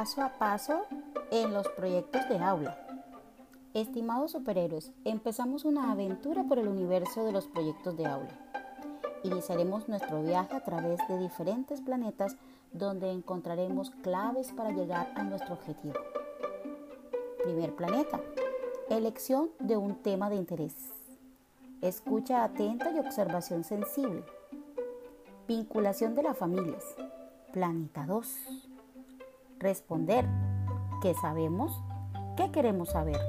paso a paso en los proyectos de aula. Estimados superhéroes, empezamos una aventura por el universo de los proyectos de aula. Iniciaremos nuestro viaje a través de diferentes planetas donde encontraremos claves para llegar a nuestro objetivo. Primer planeta. Elección de un tema de interés. Escucha atenta y observación sensible. Vinculación de las familias. Planeta 2. Responder. ¿Qué sabemos? ¿Qué queremos saber?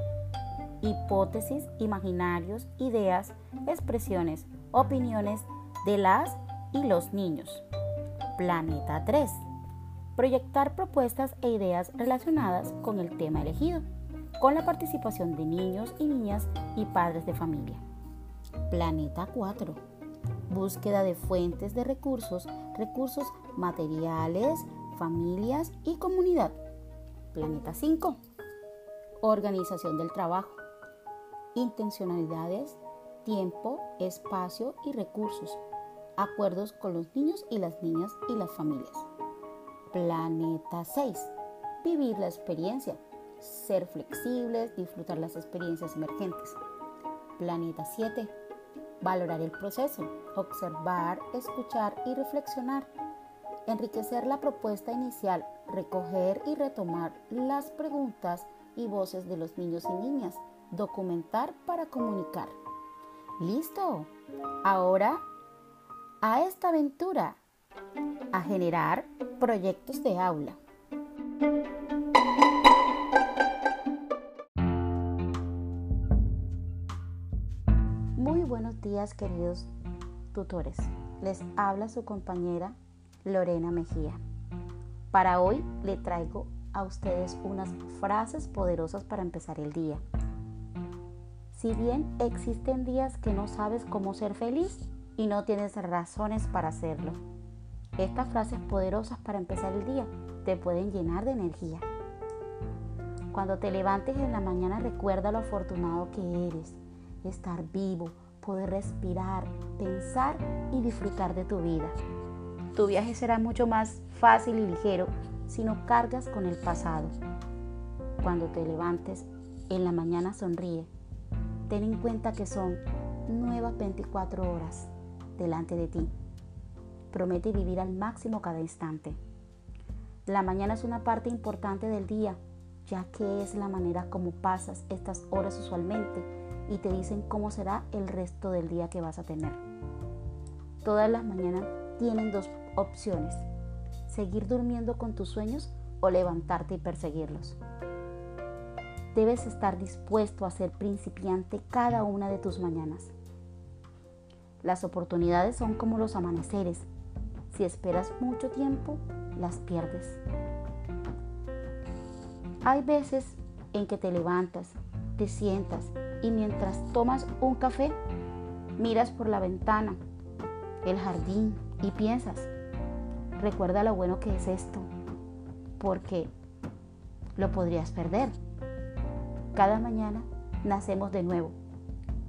Hipótesis, imaginarios, ideas, expresiones, opiniones de las y los niños. Planeta 3. Proyectar propuestas e ideas relacionadas con el tema elegido, con la participación de niños y niñas y padres de familia. Planeta 4. Búsqueda de fuentes de recursos, recursos materiales, familias y comunidad. Planeta 5. Organización del trabajo. Intencionalidades, tiempo, espacio y recursos. Acuerdos con los niños y las niñas y las familias. Planeta 6. Vivir la experiencia. Ser flexibles, disfrutar las experiencias emergentes. Planeta 7. Valorar el proceso. Observar, escuchar y reflexionar enriquecer la propuesta inicial, recoger y retomar las preguntas y voces de los niños y niñas, documentar para comunicar. ¡Listo! Ahora a esta aventura, a generar proyectos de aula. Muy buenos días queridos tutores. Les habla su compañera Lorena Mejía. Para hoy le traigo a ustedes unas frases poderosas para empezar el día. Si bien existen días que no sabes cómo ser feliz y no tienes razones para hacerlo, estas frases poderosas para empezar el día te pueden llenar de energía. Cuando te levantes en la mañana recuerda lo afortunado que eres, estar vivo, poder respirar, pensar y disfrutar de tu vida. Tu viaje será mucho más fácil y ligero si no cargas con el pasado. Cuando te levantes en la mañana sonríe. Ten en cuenta que son nuevas 24 horas delante de ti. Promete vivir al máximo cada instante. La mañana es una parte importante del día, ya que es la manera como pasas estas horas usualmente y te dicen cómo será el resto del día que vas a tener. Todas las mañanas tienen dos opciones, seguir durmiendo con tus sueños o levantarte y perseguirlos. Debes estar dispuesto a ser principiante cada una de tus mañanas. Las oportunidades son como los amaneceres. Si esperas mucho tiempo, las pierdes. Hay veces en que te levantas, te sientas y mientras tomas un café, miras por la ventana, el jardín y piensas, recuerda lo bueno que es esto, porque lo podrías perder. Cada mañana nacemos de nuevo.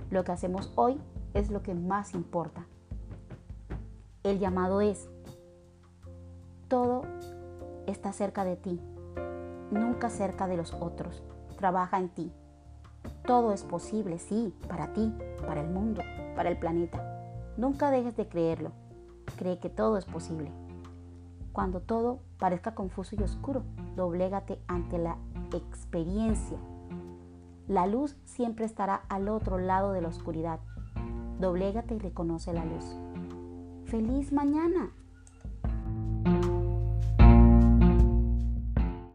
Lo que hacemos hoy es lo que más importa. El llamado es, todo está cerca de ti, nunca cerca de los otros. Trabaja en ti. Todo es posible, sí, para ti, para el mundo, para el planeta. Nunca dejes de creerlo. Cree que todo es posible. Cuando todo parezca confuso y oscuro, doblégate ante la experiencia. La luz siempre estará al otro lado de la oscuridad. Doblégate y reconoce la luz. ¡Feliz mañana!